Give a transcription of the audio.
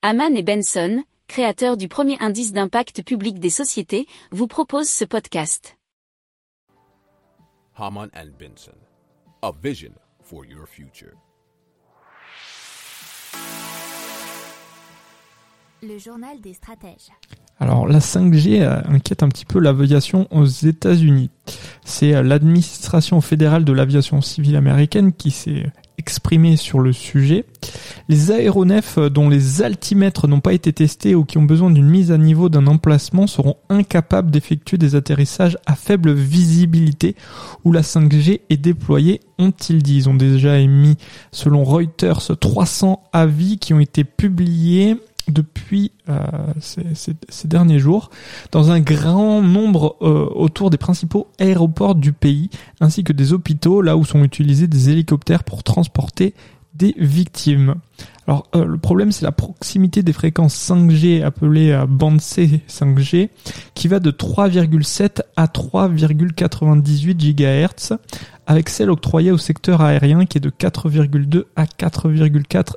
Haman et Benson, créateurs du premier indice d'impact public des sociétés, vous proposent ce podcast. Haman and Benson, a vision for your future. Le journal des stratèges. Alors la 5G euh, inquiète un petit peu l'aviation aux États-Unis. C'est euh, l'administration fédérale de l'aviation civile américaine qui s'est exprimée sur le sujet. Les aéronefs euh, dont les altimètres n'ont pas été testés ou qui ont besoin d'une mise à niveau d'un emplacement seront incapables d'effectuer des atterrissages à faible visibilité où la 5G est déployée, ont-ils dit. Ils ont déjà émis, selon Reuters, 300 avis qui ont été publiés depuis euh, ces, derniers jours dans un grand nombre euh, autour des principaux aéroports du pays ainsi que des hôpitaux là où sont utilisés des hélicoptères pour transporter des victimes. Alors euh, le problème c'est la proximité des fréquences 5G appelées bande C 5G qui va de 3,7 à 3,98 GHz avec celle octroyée au secteur aérien qui est de 4,2 à 4,4